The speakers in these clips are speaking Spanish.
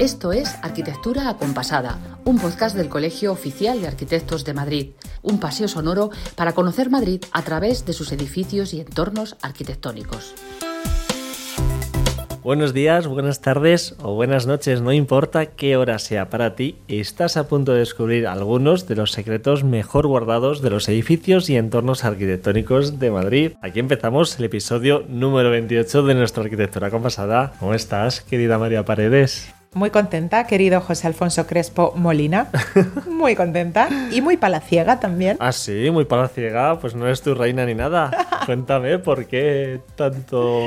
Esto es Arquitectura Acompasada, un podcast del Colegio Oficial de Arquitectos de Madrid, un paseo sonoro para conocer Madrid a través de sus edificios y entornos arquitectónicos. Buenos días, buenas tardes o buenas noches, no importa qué hora sea para ti, estás a punto de descubrir algunos de los secretos mejor guardados de los edificios y entornos arquitectónicos de Madrid. Aquí empezamos el episodio número 28 de nuestra arquitectura compasada. ¿Cómo estás, querida María Paredes? Muy contenta, querido José Alfonso Crespo Molina. Muy contenta. Y muy palaciega también. Ah, sí, muy palaciega. Pues no eres tu reina ni nada. Cuéntame por qué tanto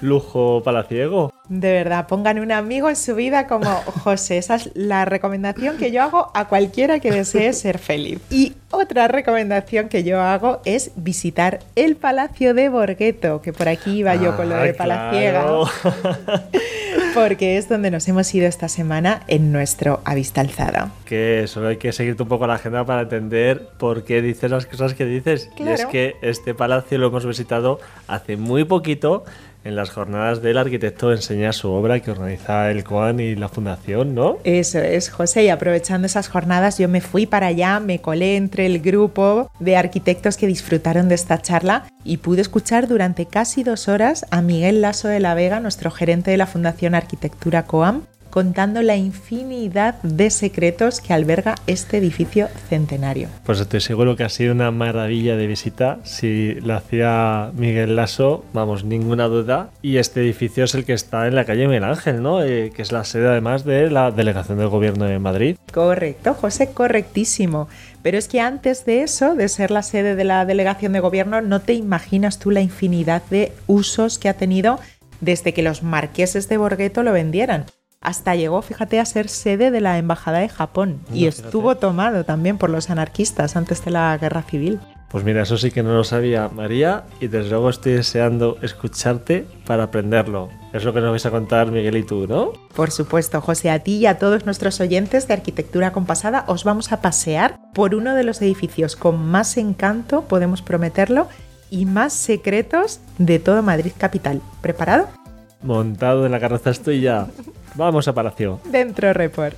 lujo palaciego. De verdad, pongan un amigo en su vida como José. Esa es la recomendación que yo hago a cualquiera que desee ser feliz. Y otra recomendación que yo hago es visitar el Palacio de Borgueto, que por aquí iba yo con lo de palaciega. Porque es donde nos hemos ido esta semana en nuestro Avista Alzada. Que solo hay que seguirte un poco la agenda para entender por qué dices las cosas que dices. Y es que este palacio lo hemos visitado hace muy poquito en las jornadas del arquitecto enseña su obra que organiza el COAN y la fundación, ¿no? Eso es, José, y aprovechando esas jornadas yo me fui para allá, me colé entre el grupo de arquitectos que disfrutaron de esta charla y pude escuchar durante casi dos horas a Miguel Lasso de la Vega, nuestro gerente de la Fundación Arquitectura COAM, contando la infinidad de secretos que alberga este edificio centenario. Pues estoy seguro que ha sido una maravilla de visita. Si lo hacía Miguel Lasso, vamos, ninguna duda. Y este edificio es el que está en la calle Miguel Ángel, ¿no? Eh, que es la sede además de la Delegación del Gobierno de Madrid. Correcto, José, correctísimo. Pero es que antes de eso, de ser la sede de la Delegación de Gobierno, no te imaginas tú la infinidad de usos que ha tenido desde que los marqueses de Borgueto lo vendieran hasta llegó, fíjate, a ser sede de la Embajada de Japón y estuvo tomado también por los anarquistas antes de la Guerra Civil. Pues mira, eso sí que no lo sabía María y desde luego estoy deseando escucharte para aprenderlo. Es lo que nos vais a contar Miguel y tú, ¿no? Por supuesto, José, a ti y a todos nuestros oyentes de Arquitectura Compasada os vamos a pasear por uno de los edificios con más encanto, podemos prometerlo, y más secretos de todo Madrid capital. ¿Preparado? Montado en la carroza estoy ya. Vamos a Palacio. Dentro Report.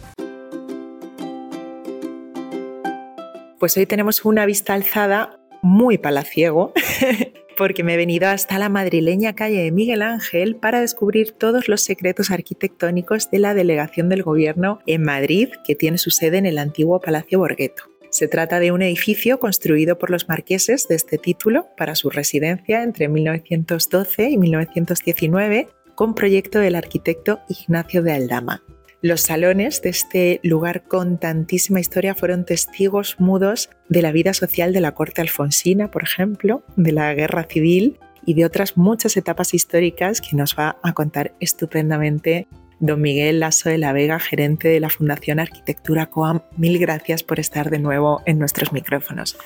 Pues hoy tenemos una vista alzada muy palaciego, porque me he venido hasta la madrileña calle de Miguel Ángel para descubrir todos los secretos arquitectónicos de la delegación del gobierno en Madrid, que tiene su sede en el antiguo Palacio Borgueto. Se trata de un edificio construido por los marqueses de este título para su residencia entre 1912 y 1919 con proyecto del arquitecto Ignacio de Aldama. Los salones de este lugar con tantísima historia fueron testigos mudos de la vida social de la corte alfonsina, por ejemplo, de la guerra civil y de otras muchas etapas históricas que nos va a contar estupendamente don Miguel Lasso de la Vega, gerente de la Fundación Arquitectura COAM. Mil gracias por estar de nuevo en nuestros micrófonos.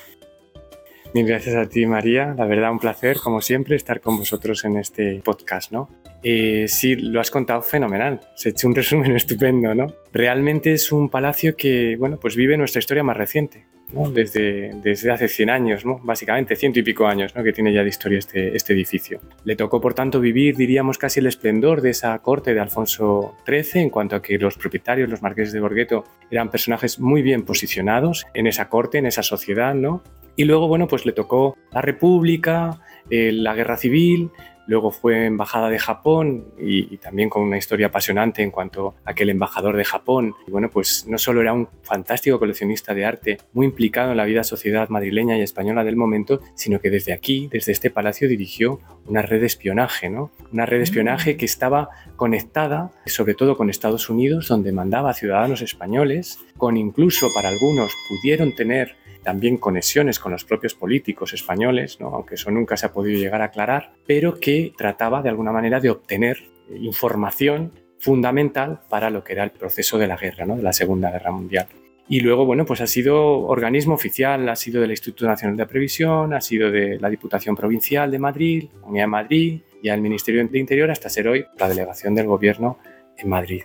Mil gracias a ti, María. La verdad, un placer, como siempre, estar con vosotros en este podcast, ¿no? Eh, sí, lo has contado fenomenal. Se ha hecho un resumen estupendo, ¿no? Realmente es un palacio que, bueno, pues vive nuestra historia más reciente, ¿no? Desde, desde hace 100 años, ¿no? Básicamente, ciento y pico años, ¿no? Que tiene ya de historia este, este edificio. Le tocó, por tanto, vivir, diríamos, casi el esplendor de esa corte de Alfonso XIII, en cuanto a que los propietarios, los marqueses de Borgueto, eran personajes muy bien posicionados en esa corte, en esa sociedad, ¿no? Y luego, bueno, pues le tocó la República, eh, la Guerra Civil, luego fue embajada de Japón y, también con una historia apasionante en cuanto a aquel embajador de Japón. Y bueno, pues no solo era un fantástico coleccionista de arte, muy implicado en la vida sociedad madrileña y española del momento, sino que desde aquí, desde este palacio, dirigió una red de espionaje, ¿no? Una red de espionaje que estaba conectada, sobre todo con Estados Unidos, donde mandaba a ciudadanos españoles, con incluso para algunos pudieron tener también conexiones con los propios políticos españoles, aunque eso nunca se ha podido llegar a aclarar, pero que trataba de alguna manera de obtener información fundamental para lo que era el proceso de la guerra, ¿no? de la Segunda Guerra Mundial. Y luego, bueno, pues ha sido organismo oficial, ha sido del Instituto Nacional de Previsión, ha sido de la Diputación Provincial de Madrid, Comunidad de Madrid y al Ministerio de Interior hasta ser hoy la delegación del Gobierno en Madrid.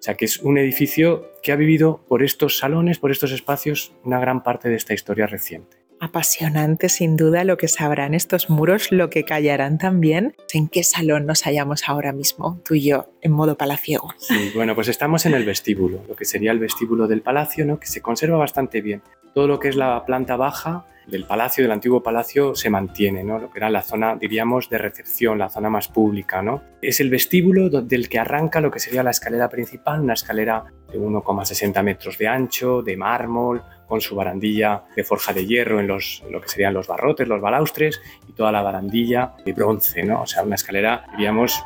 O sea que es un edificio que ha vivido por estos salones, por estos espacios, una gran parte de esta historia reciente. Apasionante sin duda lo que sabrán estos muros, lo que callarán también. ¿En qué salón nos hallamos ahora mismo, tú y yo, en modo palaciego? Sí, bueno, pues estamos en el vestíbulo, lo que sería el vestíbulo del palacio, ¿no? que se conserva bastante bien. Todo lo que es la planta baja del palacio, del antiguo palacio, se mantiene, ¿no? Lo que era la zona, diríamos, de recepción, la zona más pública, ¿no? Es el vestíbulo del que arranca lo que sería la escalera principal, una escalera de 1,60 metros de ancho, de mármol, con su barandilla de forja de hierro en los, lo que serían los barrotes, los balaustres, y toda la barandilla de bronce, ¿no? O sea, una escalera, diríamos,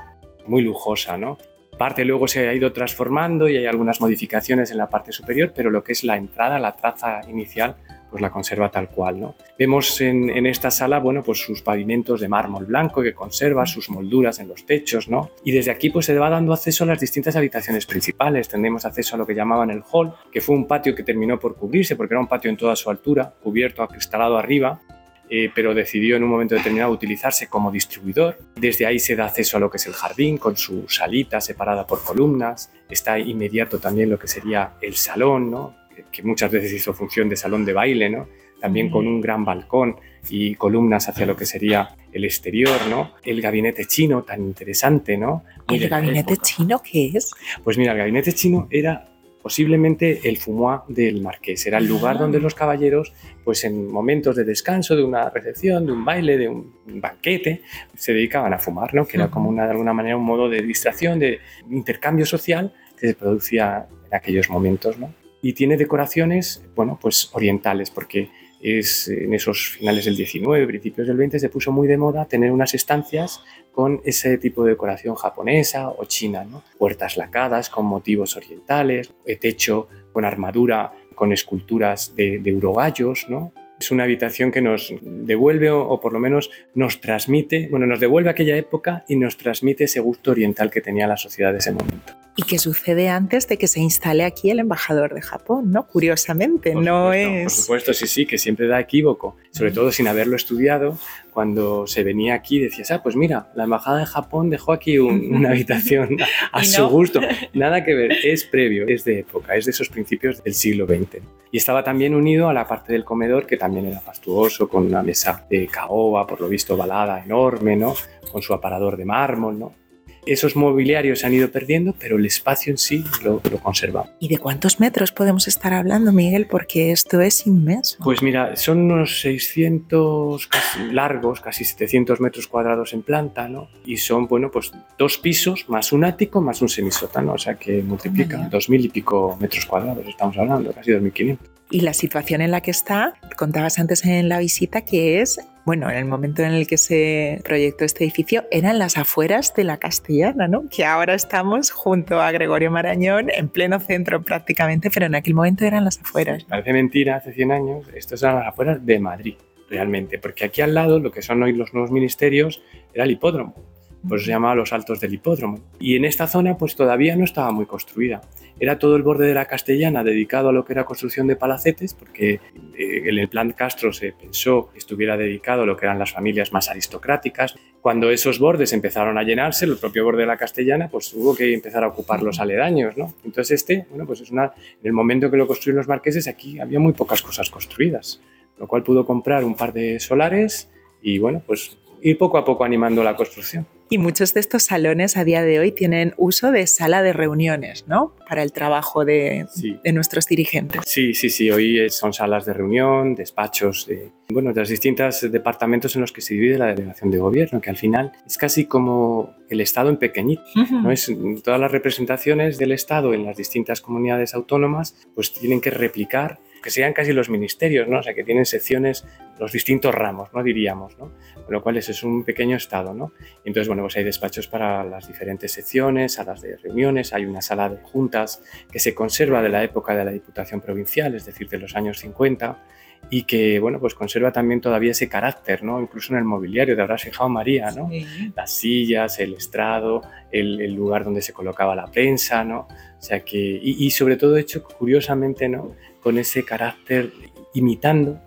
muy lujosa, ¿no? Parte luego se ha ido transformando y hay algunas modificaciones en la parte superior, pero lo que es la entrada, la traza inicial, pues la conserva tal cual. ¿no? Vemos en, esta sala bueno, pues sus pavimentos de mármol blanco que conserva, sus molduras en los techos, ¿no? y desde aquí pues se va dando acceso a las distintas habitaciones principales. Tendremos acceso a lo que llamaban el hall, que fue un patio que terminó por cubrirse porque era un patio en toda su altura, cubierto, acristalado arriba, eh, pero decidió en un momento determinado utilizarse como distribuidor. Desde ahí se da acceso a lo que es el jardín, con su salita separada por columnas. Está inmediato también lo que sería el salón, ¿no? Que muchas veces hizo función de salón de baile, ¿no? También con un gran balcón y columnas hacia lo que sería el exterior, ¿no? El gabinete chino tan interesante, ¿no? ¿El gabinete chino qué es? Pues mira, el gabinete chino era posiblemente el fumoir del marqués. Era el lugar donde los caballeros, pues en momentos de descanso, de una recepción, de un baile, de un banquete, se dedicaban a fumar, ¿no? Que era como una, de alguna manera un modo de distracción, de intercambio social que se producía en aquellos momentos, ¿no? Y tiene decoraciones, bueno, pues orientales, porque es en esos finales del 19, principios del 20 se puso muy de moda tener unas estancias con ese tipo de decoración japonesa o china. Puertas lacadas con motivos orientales, techo con armadura, con esculturas de, de urogallos, ¿no? Es una habitación que nos devuelve o, o, por lo menos nos transmite, bueno, nos devuelve aquella época y nos transmite ese gusto oriental que tenía la sociedad de ese momento y que sucede antes de que se instale aquí el embajador de Japón, ¿no? Curiosamente, no es... Por supuesto, sí, sí, que siempre da equívoco, sobre todo sin haberlo estudiado. Cuando se venía aquí decías, ah, pues mira, la embajada de Japón dejó aquí una habitación a su gusto. Nada que ver, es previo, es de época, es de esos principios del siglo XX. Y estaba también unido a la parte del comedor, que también era fastuoso, con una mesa de caoba, por lo visto balada enorme, ¿no? Con su aparador de mármol, ¿no? Esos mobiliarios se han ido perdiendo, pero el espacio en sí lo, lo conservamos. ¿Y de cuántos metros podemos estar hablando, Miguel? Porque esto es inmenso. Pues mira, son unos 600 casi largos, casi 700 metros cuadrados en planta, ¿no? Y son, bueno, pues dos pisos más un ático más un semisótano, o sea que multiplica dos mil y pico metros cuadrados, estamos hablando, casi 2.500 y la situación en la que está, contabas antes en la visita, que es, bueno, en el momento en el que se proyectó este edificio, eran las afueras de la Castellana, ¿no? Que ahora estamos junto a Gregorio Marañón, en pleno centro prácticamente, pero en aquel momento eran las afueras. Parece mentira, hace 100 años, estos eran las afueras de Madrid, realmente, porque aquí al lado, lo que son hoy los nuevos ministerios, era el hipódromo pues se llamaba los Altos del Hipódromo. Y en esta zona pues todavía no estaba muy construida. Era todo el borde de la Castellana dedicado a lo que era construcción de palacetes, porque eh, en el plan Castro se pensó que estuviera dedicado a lo que eran las familias más aristocráticas. Cuando esos bordes empezaron a llenarse, el propio borde de la Castellana, pues hubo que empezar a ocupar los aledaños, ¿no? Entonces este, bueno, pues es una... En el momento que lo construyeron los marqueses, aquí había muy pocas cosas construidas, lo cual pudo comprar un par de solares y, bueno, pues ir poco a poco animando la construcción. Y muchos de estos salones a día de hoy tienen uso de sala de reuniones, ¿no? Para el trabajo de, de nuestros dirigentes. Sí, sí, sí. Hoy son salas de reunión, despachos de, bueno, de los distintos departamentos en los que se divide la delegación de gobierno, que al final es casi como el Estado en pequeñito. ¿no? es, todas las representaciones del Estado en las distintas comunidades autónomas pues tienen que replicar que sean casi los ministerios, ¿no? O sea, que tienen secciones, los distintos ramos, ¿no? Diríamos, ¿no? Con lo cual es un pequeño estado, ¿no? Entonces, bueno, pues hay despachos para las diferentes secciones, salas de reuniones, hay una sala de juntas que se conserva de la época de la Diputación Provincial, es decir, de los años 50, y que, bueno, pues conserva también todavía ese carácter, ¿no? Incluso en el mobiliario, te habrás fijado, María, ¿no? Las sillas, el estrado, el, el, lugar donde se colocaba la prensa, ¿no? O sea que, y, y sobre todo hecho, curiosamente, ¿no? Con ese carácter imitando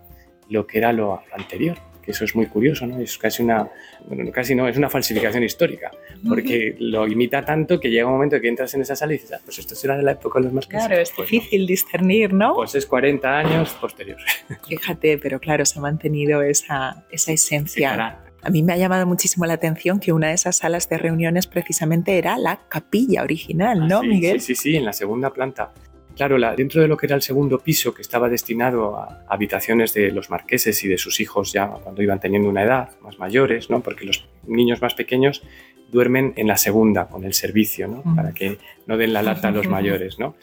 lo que era lo anterior, que eso es muy curioso, ¿no? Es casi una, bueno, casi no, es una falsificación histórica, porque lo imita tanto que llega un momento que entras en esa sala y dices, ah, pues esto será de la época de los marqueses. Claro, es Pues difícil discernir, ¿no? Pues es 40 años posterior. Fíjate, pero claro, se ha mantenido esa, esa esencia. A mí me ha llamado muchísimo la atención que una de esas salas de reuniones precisamente era la capilla original, ¿no, Ah, sí, Miguel? Sí, sí, sí, en la segunda planta. Claro, la- dentro de lo que era el segundo piso, que estaba destinado a habitaciones de los marqueses y de sus hijos ya cuando iban teniendo una edad, más mayores, ¿no? porque los niños más pequeños duermen en la segunda con el servicio, ¿no? Para que no den la lata a los mayores. ¿no?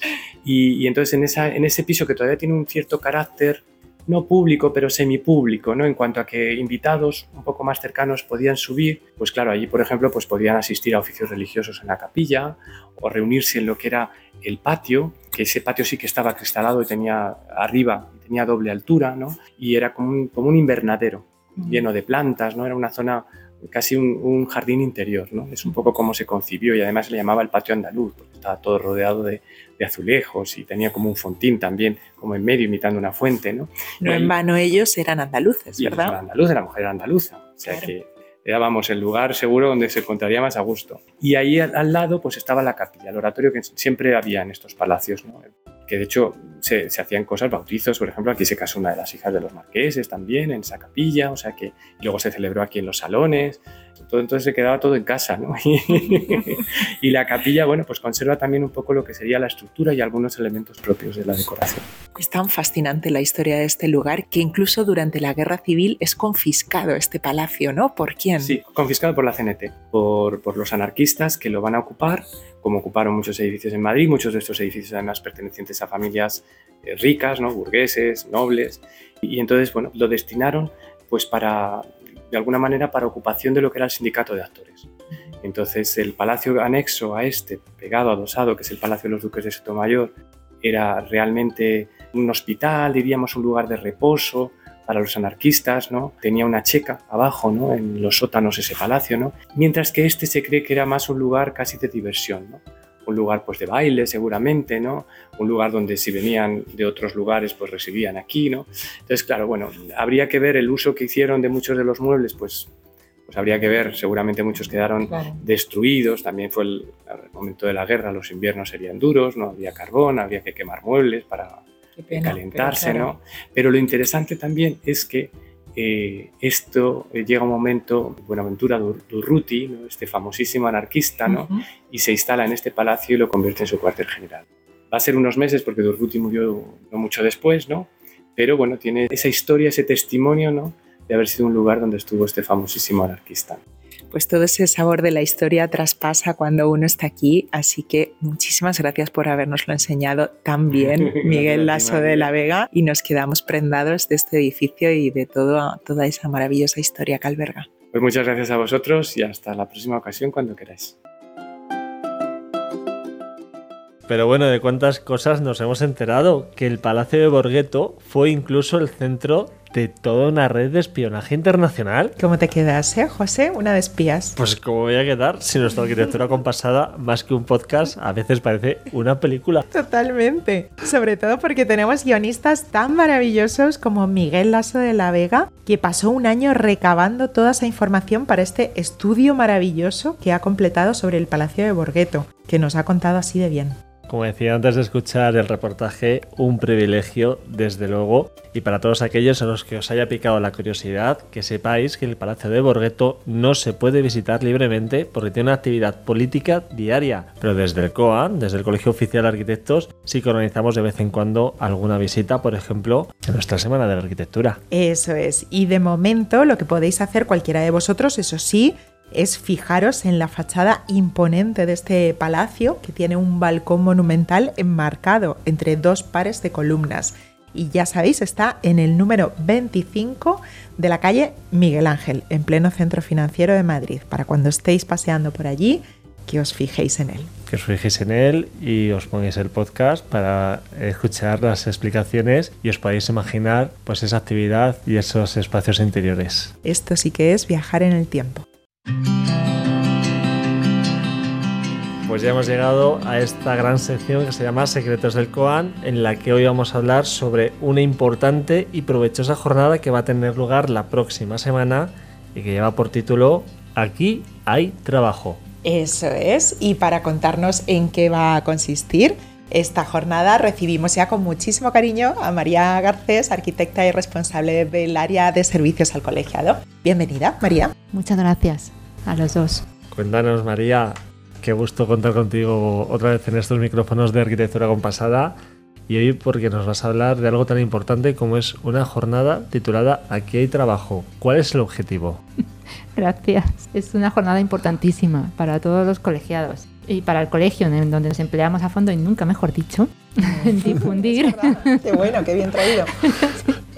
Y, y entonces en, esa, en ese piso que todavía tiene un cierto carácter, no público, pero semipúblico, ¿no? En cuanto a que invitados un poco más cercanos podían subir, pues claro, allí, por ejemplo, pues podían asistir a oficios religiosos en la capilla o reunirse en lo que era el patio, que ese patio sí que estaba cristalado y tenía arriba, tenía doble altura, ¿no? Y era como un, como un invernadero lleno de plantas, ¿no? Era una zona casi un, un jardín interior, ¿no? Es un poco como se concibió y además se le llamaba el patio andaluz, porque estaba todo rodeado de, de azulejos y tenía como un fontín también, como en medio imitando una fuente, ¿no? No Y- en vano ellos eran andaluces, y ¿verdad? era andaluz, la mujer era andaluza. O sea Claro. que era, el lugar seguro donde se encontraría más a gusto. Y ahí al, lado pues estaba la capilla, el oratorio que siempre había en estos palacios, que de hecho se, se hacían cosas, bautizos, por ejemplo, aquí se casó una de las hijas de los marqueses también, en esa capilla, o sea que luego se celebró aquí en los salones, todo, entonces se quedaba todo en casa, ¿no? y la capilla, bueno, pues conserva también un poco lo que sería la estructura y algunos elementos propios de la decoración. Es tan fascinante la historia de este lugar que incluso durante la guerra civil es confiscado este palacio, ¿no? ¿Por quién? Sí, confiscado por la CNT, por, por los anarquistas que lo van a ocupar, como ocuparon muchos edificios en Madrid, muchos de estos edificios además pertenecientes a familias eh, ricas, ¿no? burgueses, nobles, y, y entonces, bueno, lo destinaron pues para, de alguna manera, para ocupación de lo que era el sindicato de actores. Entonces, el palacio anexo a este, pegado, adosado, que es el Palacio de los Duques de Sotomayor, era realmente un hospital, diríamos, un lugar de reposo, para los anarquistas, ¿no? Tenía una checa abajo, ¿no? En los sótanos ese palacio, ¿no? Mientras que este se cree que era más un lugar casi de diversión. Un lugar pues de baile seguramente, ¿no? Un lugar donde si venían de otros lugares pues residían aquí, ¿no? Entonces, claro, bueno, habría que ver el uso que hicieron de muchos de los muebles, pues, pues habría que ver, seguramente muchos quedaron Claro. destruidos, también fue el, el momento de la guerra, los inviernos serían duros, no había carbón, habría que quemar muebles para pena, calentarse, pero claro. ¿no? Pero lo interesante también es que eh, esto eh, llega un momento, Buenaventura Dur- Durruti, ¿no? este famosísimo anarquista, ¿no? Ujú. y se instala en este palacio y lo convierte en su cuartel general. Va a ser unos meses porque Durruti murió no mucho después, ¿no? Pero bueno, tiene esa historia, ese testimonio, ¿no? De haber sido un lugar donde estuvo este famosísimo anarquista. Pues todo ese sabor de la historia traspasa cuando uno está aquí, así que muchísimas gracias por habernoslo enseñado tan bien, Miguel Lasso de la Vega, y nos quedamos prendados de este edificio y de todo, toda esa maravillosa historia que alberga. Pues muchas gracias a vosotros y hasta la próxima ocasión cuando queráis. Pero bueno, de cuántas cosas nos hemos enterado. Que el Palacio de Borghetto fue incluso el centro de toda una red de espionaje internacional. ¿Cómo te quedas, eh, José? Una de espías. Pues como voy a quedar si nuestra arquitectura compasada, más que un podcast, a veces parece una película. Totalmente. Sobre todo porque tenemos guionistas tan maravillosos como Miguel Lasso de la Vega, que pasó un año recabando toda esa información para este estudio maravilloso que ha completado sobre el Palacio de Borghetto, que nos ha contado así de bien. Como decía antes de escuchar el reportaje, un privilegio, desde luego. Y para todos aquellos a los que os haya picado la curiosidad, que sepáis que el Palacio de Borghetto no se puede visitar libremente porque tiene una actividad política diaria. Pero desde el COAN, desde el Colegio Oficial de Arquitectos, sí que organizamos de vez en cuando alguna visita, por ejemplo, en nuestra Semana de la Arquitectura. Eso es. Y de momento lo que podéis hacer cualquiera de vosotros, eso sí, es fijaros en la fachada imponente de este palacio que tiene un balcón monumental enmarcado entre dos pares de columnas. Y ya sabéis, está en el número 25 de la calle Miguel Ángel, en pleno centro financiero de Madrid, para cuando estéis paseando por allí, que os fijéis en él. Que os fijéis en él y os pongáis el podcast para escuchar las explicaciones y os podáis imaginar pues esa actividad y esos espacios interiores. Esto sí que es viajar en el tiempo. Pues ya hemos llegado a esta gran sección que se llama Secretos del Coan, en la que hoy vamos a hablar sobre una importante y provechosa jornada que va a tener lugar la próxima semana y que lleva por título Aquí hay trabajo. Eso es, y para contarnos en qué va a consistir, esta jornada recibimos ya con muchísimo cariño a María Garcés, arquitecta y responsable del área de servicios al colegiado. Bienvenida, María. Muchas gracias a los dos. Cuéntanos, María, qué gusto contar contigo otra vez en estos micrófonos de arquitectura compasada y hoy porque nos vas a hablar de algo tan importante como es una jornada titulada Aquí hay trabajo. ¿Cuál es el objetivo? Gracias. Es una jornada importantísima para todos los colegiados y para el colegio, en donde nos empleamos a fondo y nunca mejor dicho, en difundir. qué bueno, qué bien traído.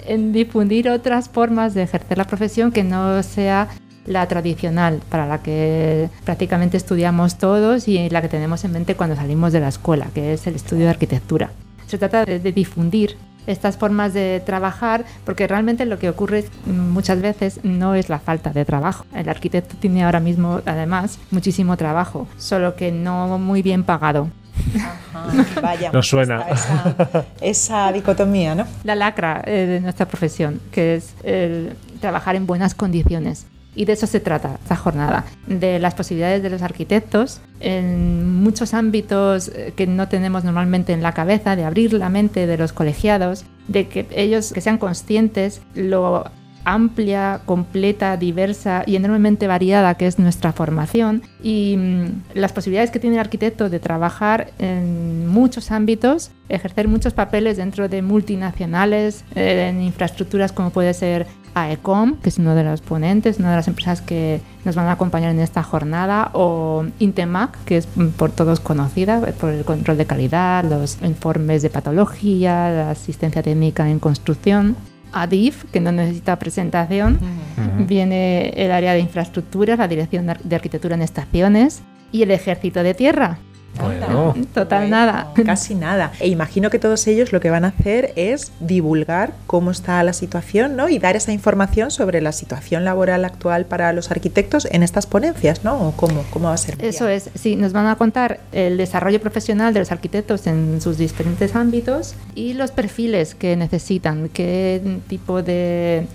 en difundir otras formas de ejercer la profesión que no sea la tradicional, para la que prácticamente estudiamos todos y la que tenemos en mente cuando salimos de la escuela, que es el estudio de arquitectura. Se trata de, de difundir estas formas de trabajar, porque realmente lo que ocurre muchas veces no es la falta de trabajo. El arquitecto tiene ahora mismo, además, muchísimo trabajo, solo que no muy bien pagado. Ajá, vaya, Nos suena. Esa, esa, dicotomía, ¿no? La lacra eh, de nuestra profesión, que es el trabajar en buenas condiciones. Y de eso se trata esta jornada, de las posibilidades de los arquitectos en muchos ámbitos eh, que no tenemos normalmente en la cabeza, de abrir la mente de los colegiados, de que ellos que sean conscientes lo amplia, completa, diversa y enormemente variada que es nuestra formación y mm, las posibilidades que tiene el arquitecto de trabajar en muchos ámbitos, ejercer muchos papeles dentro de multinacionales, eh, en infraestructuras como puede ser AECOM, que es uno de los ponentes, una de las empresas que nos van a acompañar en esta jornada, o Intemac, que es por todos conocida por el control de calidad, los informes de patología, la asistencia técnica en construcción. ADIF, que no necesita presentación, uh -huh. viene el área de infraestructuras, la Dirección de Arquitectura en Estaciones y el Ejército de Tierra, bueno. Total bueno, nada. Casi nada. E imagino que todos ellos lo que van a hacer es divulgar cómo está la situación, ¿no? Y dar esa información sobre la situación laboral actual para los arquitectos en estas ponencias, ¿no? ¿O cómo, cómo va a ser? Eso es, sí, nos van a contar el desarrollo profesional de los arquitectos en sus diferentes ámbitos y los perfiles que necesitan, qué tipo de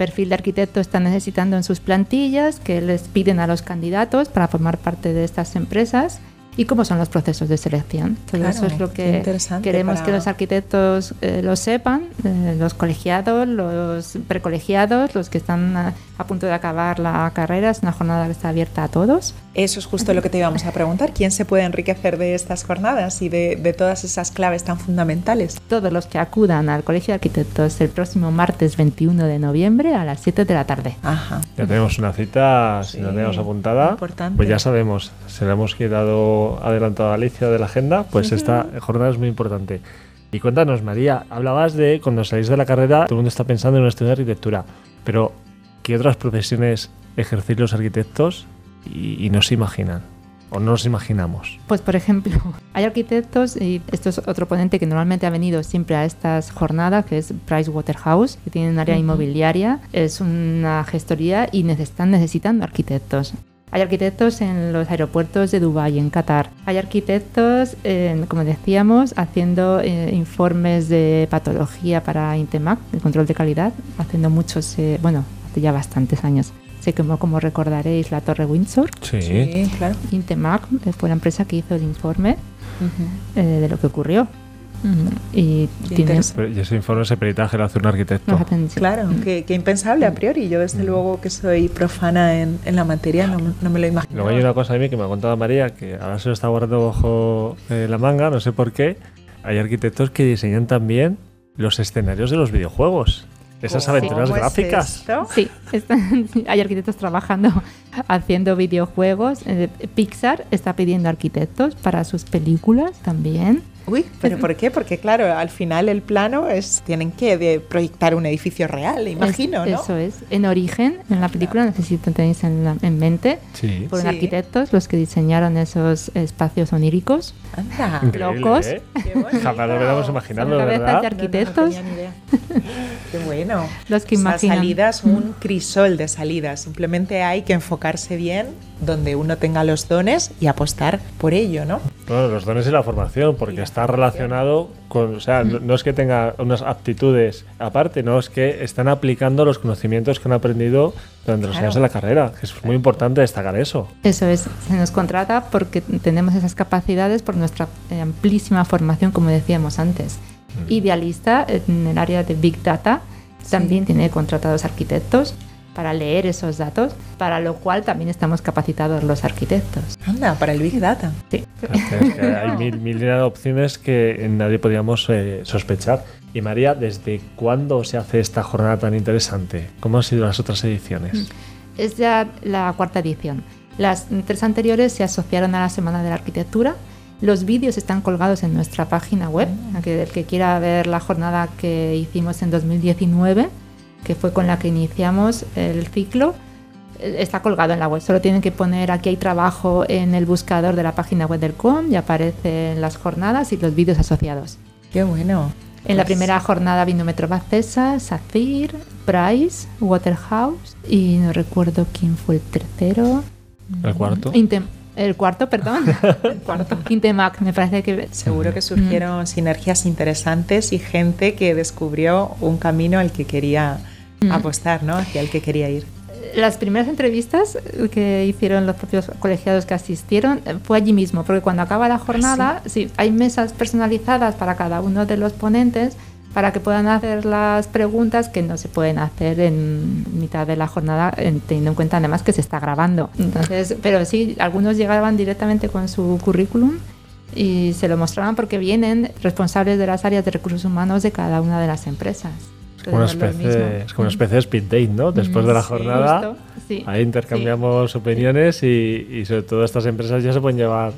perfil de arquitecto están necesitando en sus plantillas, que les piden a los candidatos para formar parte de estas empresas y cómo son los procesos de selección. Todo claro, eso es lo que queremos para... que los arquitectos eh, lo sepan, eh, los colegiados, los precolegiados, los que están a, punto de acabar la carrera. Es una jornada que está abierta a todos. Eso es justo lo que te íbamos a preguntar. ¿Quién se puede enriquecer de estas jornadas y de, de todas esas claves tan fundamentales? Todos los que acudan al Colegio de Arquitectos el próximo martes 21 de noviembre a las 7 de la tarde. Ajá. Ya tenemos una cita, si sí, la tenemos apuntada, importante. pues ya sabemos, se la hemos quedado adelantado a Alicia de la agenda, pues uh -huh. esta jornada es muy importante. Y cuéntanos, María, hablabas de cuando salís de la carrera, todo el mundo está pensando en un estudio de arquitectura, pero ¿qué otras profesiones ejercéis los arquitectos y, y no se imaginan? ¿O no nos imaginamos? Pues, por ejemplo, hay arquitectos, y esto es otro ponente que normalmente ha venido siempre a estas jornadas, que es Pricewaterhouse, que tiene un área uh -huh. inmobiliaria, es una gestoría y están necesitando arquitectos. Hay arquitectos en los aeropuertos de Dubái, en Qatar. Hay arquitectos, eh, como decíamos, haciendo eh, informes de patología para Intemac, de control de calidad, haciendo muchos, eh, bueno, hace ya bastantes años. Sé que como, recordaréis la Torre Windsor. Sí, sí claro. Intemac fue la empresa que hizo el informe uh -huh. de lo que ocurrió. Uh -huh. Y, tiene... y, ese informe, ese peritaje lo hace un arquitecto. Claro, que, que, impensable a priori. Yo, desde luego, que soy profana en, en la materia, no, no, me lo imagino. Luego hay una cosa de mí que me ha contado María, que ahora se lo está guardando bajo eh, la manga, no sé por qué. Hay arquitectos que diseñan también los escenarios de los videojuegos. Esas aventuras gráficas. Es sí, están, hay arquitectos trabajando haciendo videojuegos. Eh, Pixar está pidiendo arquitectos para sus películas también. Uy, ¿pero por qué? Porque claro, al final el plano es tienen que de proyectar un edificio real, imagino, es, ¿no? Eso es. En origen, en la película, necesitan tenéis en, la, en mente, sí. fueron Sí. arquitectos los que diseñaron esos espacios oníricos. Anda. Locos. ¿eh? Jamás lo hubiéramos imaginado, ¿verdad? de arquitectos. No, no tenía ni idea. Qué bueno. Los que O sea, salidas, un crisol de salidas. Simplemente hay que enfocarse bien donde uno tenga los dones y apostar por ello, ¿no? Bueno, los dones y la formación, porque está relacionado con, o sea, no, no es que tenga unas aptitudes aparte, no es que están aplicando los conocimientos que han aprendido durante los Claro. años de la carrera. que Es muy importante destacar eso. Eso es, se nos contrata porque tenemos esas capacidades por nuestra eh, amplísima formación, como decíamos antes. Idealista en el área de Big Data también tiene contratados arquitectos para leer esos datos, para lo cual también estamos capacitados los arquitectos. Anda, para el Big Data. Sí. Es que hay mil, mil de opciones que nadie podíamos eh, sospechar. Y María, ¿desde cuándo se hace esta jornada tan interesante? ¿Cómo han sido las otras ediciones? Es ya la cuarta edición. Las tres anteriores se asociaron a la Semana de la Arquitectura. Los vídeos están colgados en nuestra página web. a que el que quiera ver la jornada que hicimos en 2019, que fue con la que iniciamos el ciclo, eh, está colgado en la web. Solo tienen que poner aquí hay trabajo en el buscador de la página web del COM y aparecen las jornadas y los vídeos asociados. Qué bueno. En la Pues- primera jornada vino Metro Bacesa, Safir, Price, Waterhouse y no recuerdo quién fue el tercero. ¿El cuarto? Intem- el cuarto, perdón. el cuarto. Intemac, me parece que... Seguro que surgieron sinergias interesantes y gente que descubrió un camino al que quería Mm. apostar, ¿no? Hacia el que quería ir. Las primeras entrevistas que hicieron los propios colegiados que asistieron eh, fue allí mismo, porque cuando acaba la jornada, sí, hay mesas personalizadas para cada uno de los ponentes para que puedan hacer las preguntas que no se pueden hacer en mitad de la jornada, en- teniendo en cuenta además que se está grabando. Entonces, pero sí, algunos llegaban directamente con su currículum y se lo mostraban porque vienen responsables de las áreas de recursos humanos de cada una de las empresas. Es como, una especie, es como una especie de speed date, ¿no? Después de la Sí, jornada, justo, sí. ahí intercambiamos opiniones y, y sobre todo estas empresas ya se pueden llevar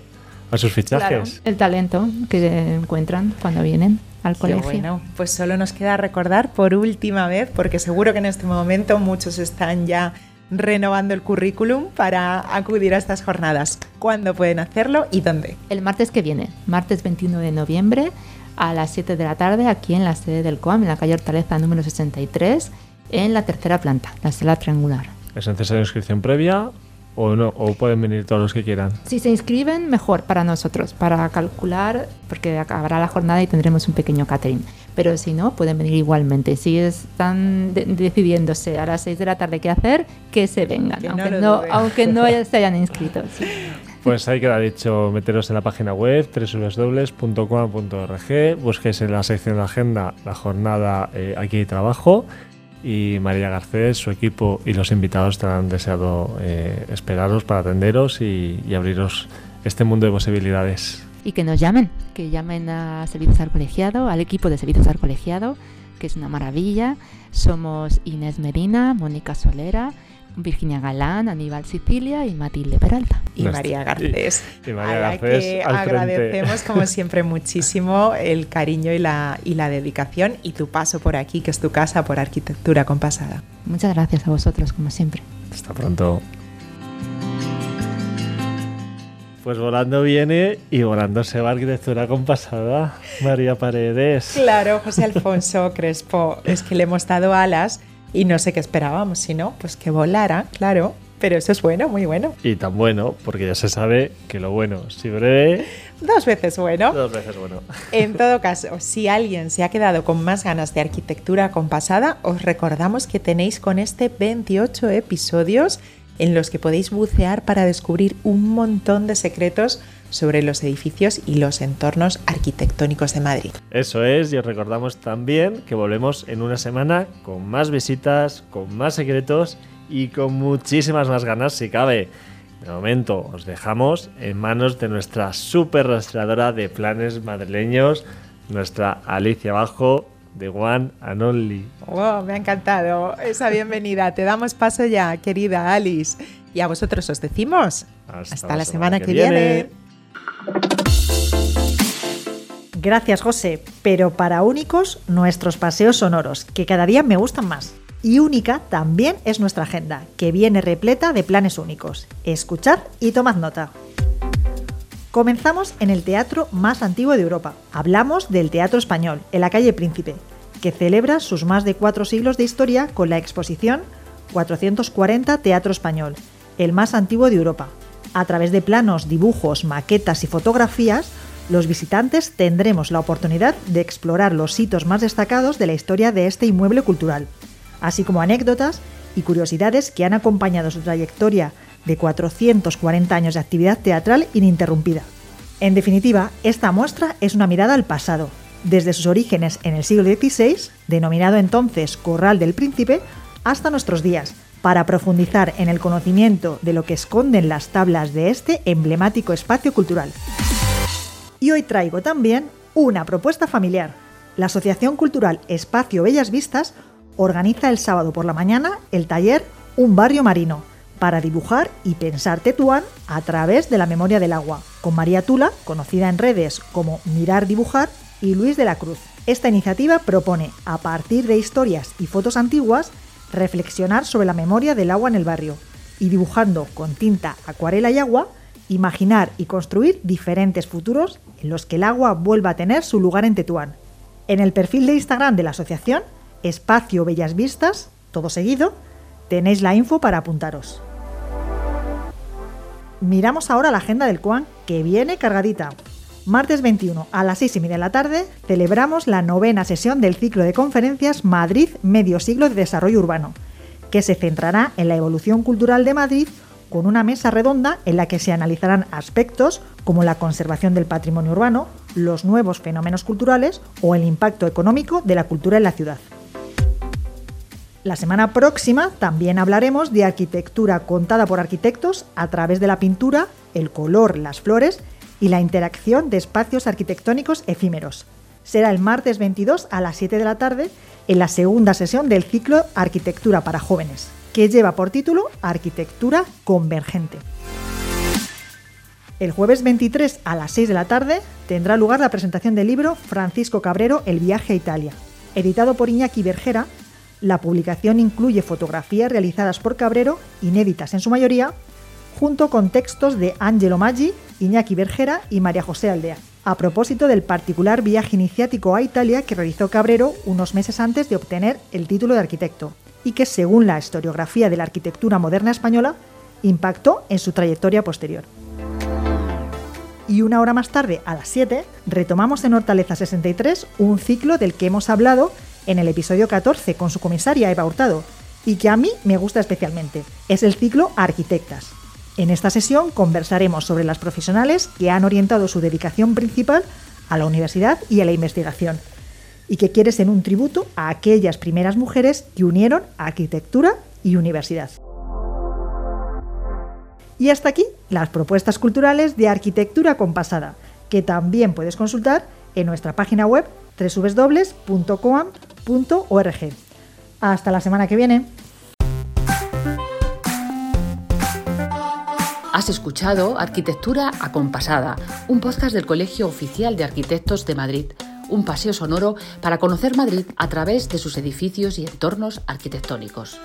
a sus Claro, fichajes. el talento que encuentran cuando vienen al Qué colegio. bueno. Pues solo nos queda recordar por última vez, porque seguro que en este momento muchos están ya renovando el currículum para acudir a estas jornadas. ¿Cuándo pueden hacerlo y dónde? El martes que viene, martes 21 de noviembre, a las 7 de la tarde, aquí en la sede del COAM, en la calle Hortaleza número 63, en la tercera planta, la sala triangular. ¿Es necesaria inscripción previa o no? ¿O pueden venir todos los que quieran? Si se inscriben, mejor para nosotros, para calcular, porque acabará la jornada y tendremos un pequeño catering. Pero si no, pueden venir igualmente. Si están de- decidiéndose a las 6 de la tarde qué hacer, que se vengan, Que no aunque, no, aunque no se hayan inscrito. sí. Pues ahí queda dicho, meteros en la página web www.com.org, busquéis en la sección de agenda la jornada eh, Aquí hay trabajo y María Garcés, su equipo y los invitados te han deseado eh, esperaros para atenderos y, abriros este mundo de posibilidades. Y que nos llamen, que llamen a Servicios al Colegiado, al equipo de Servicios al Colegiado, que es una maravilla. Somos Inés Medina, Mónica Solera, Virginia Galán, Aníbal Sicilia y Matilde Peralta. Y Nuestra- María Garcés. y- y María a la Garcés que al frente. agradecemos como siempre muchísimo el cariño y la, y la dedicación y tu paso por aquí, que es tu casa por arquitectura compasada. Muchas gracias a vosotros, como siempre. Hasta pronto. Pues volando viene y volando se va arquitectura compasada. María Paredes. Claro, José Alfonso Crespo, es que le hemos dado alas y no sé qué esperábamos, si no, pues que volara, claro. Pero eso es bueno, muy bueno. Y tan bueno, porque ya se sabe que lo bueno, si breve, Dos veces bueno. dos veces bueno. En todo caso, si alguien se ha quedado con más ganas de arquitectura compasada, os recordamos que tenéis con este 28 episodios en los que podéis bucear para descubrir un montón de secretos sobre los edificios y los entornos arquitectónicos de Madrid. Eso es, y os recordamos también que volvemos en una semana con más visitas, con más secretos y con muchísimas más ganas si cabe. De momento os dejamos en manos de nuestra super rastreadora de planes madrileños, nuestra Alicia Bajo de One and Only. Wow, me ha encantado esa bienvenida. Te damos paso ya, querida Alice. Y a vosotros os decimos hasta, la semana, que, viene. Gracias, José. Pero para únicos, nuestros paseos sonoros, que cada día me gustan más. Y única también es nuestra agenda, que viene repleta de planes únicos. Escuchad y tomad nota. Comenzamos en el teatro más antiguo de Europa. Hablamos del Teatro Español, en la calle Príncipe. que celebra sus más de cuatro siglos de historia con la exposición 440 Teatro Español, el más antiguo de Europa. A través de planos, dibujos, maquetas y fotografías, los visitantes tendremos la oportunidad de explorar los sitios más destacados de la historia de este inmueble cultural, así como anécdotas y curiosidades que han acompañado su trayectoria de 440 años de actividad teatral ininterrumpida. En definitiva, esta muestra es una mirada al pasado, desde sus orígenes en el siglo XVI, denominado entonces Corral del Príncipe, hasta nuestros días, para profundizar en el conocimiento de lo que esconden las tablas de este emblemático espacio cultural. Y hoy traigo también una propuesta familiar. La Asociación Cultural Espacio Bellas Vistas organiza el sábado por la mañana el taller Un barrio marino para dibujar y pensar Tetuán a través de la memoria del agua, con María Tula, conocida en redes como Mirar Dibujar, y Luis de la Cruz. Esta iniciativa propone, a partir de historias y fotos antiguas, reflexionar sobre la memoria del agua en el barrio y dibujando con tinta, acuarela y agua, imaginar y construir diferentes futuros en los que el agua vuelva a tener su lugar en Tetuán. En el perfil de Instagram de la asociación, Espacio Bellas Vistas, todo seguido, tenéis la info para apuntaros. Miramos ahora la agenda del CUAN, que viene cargadita. Martes 21 a las 6 y media de la tarde celebramos la novena sesión del ciclo de conferencias Madrid Medio Siglo de Desarrollo Urbano, que se centrará en la evolución cultural de Madrid con una mesa redonda en la que se analizarán aspectos como la conservación del patrimonio urbano, los nuevos fenómenos culturales o el impacto económico de la cultura en la ciudad. La semana próxima también hablaremos de arquitectura contada por arquitectos a través de la pintura, el color, las flores y la interacción de espacios arquitectónicos efímeros. Será el martes 22 a las 7 de la tarde en la segunda sesión del ciclo Arquitectura para jóvenes, que lleva por título Arquitectura Convergente. El jueves 23 a las 6 de la tarde tendrá lugar la presentación del libro Francisco Cabrero El viaje a Italia, editado por Iñaki Bergera la publicación incluye fotografías realizadas por Cabrero, inéditas en su mayoría, junto con textos de Angelo Maggi, Iñaki Bergera y María José Aldea, a propósito del particular viaje iniciático a Italia que realizó Cabrero unos meses antes de obtener el título de arquitecto, y que, según la historiografía de la arquitectura moderna española, impactó en su trayectoria posterior. Y una hora más tarde, a las 7, retomamos en Hortaleza 63 un ciclo del que hemos hablado en el episodio 14 con su comisaria Eva Hurtado, y que a mí me gusta especialmente. Es el ciclo Arquitectas. En esta sesión conversaremos sobre las profesionales que han orientado su dedicación principal a la universidad y a la investigación, y que quiere ser un tributo a aquellas primeras mujeres que unieron arquitectura y universidad. Y hasta aquí las propuestas culturales de arquitectura compasada, que también puedes consultar en nuestra página web Hasta la semana que viene. Has escuchado Arquitectura Acompasada, un podcast del Colegio Oficial de Arquitectos de Madrid, un paseo sonoro para conocer Madrid a través de sus edificios y entornos arquitectónicos.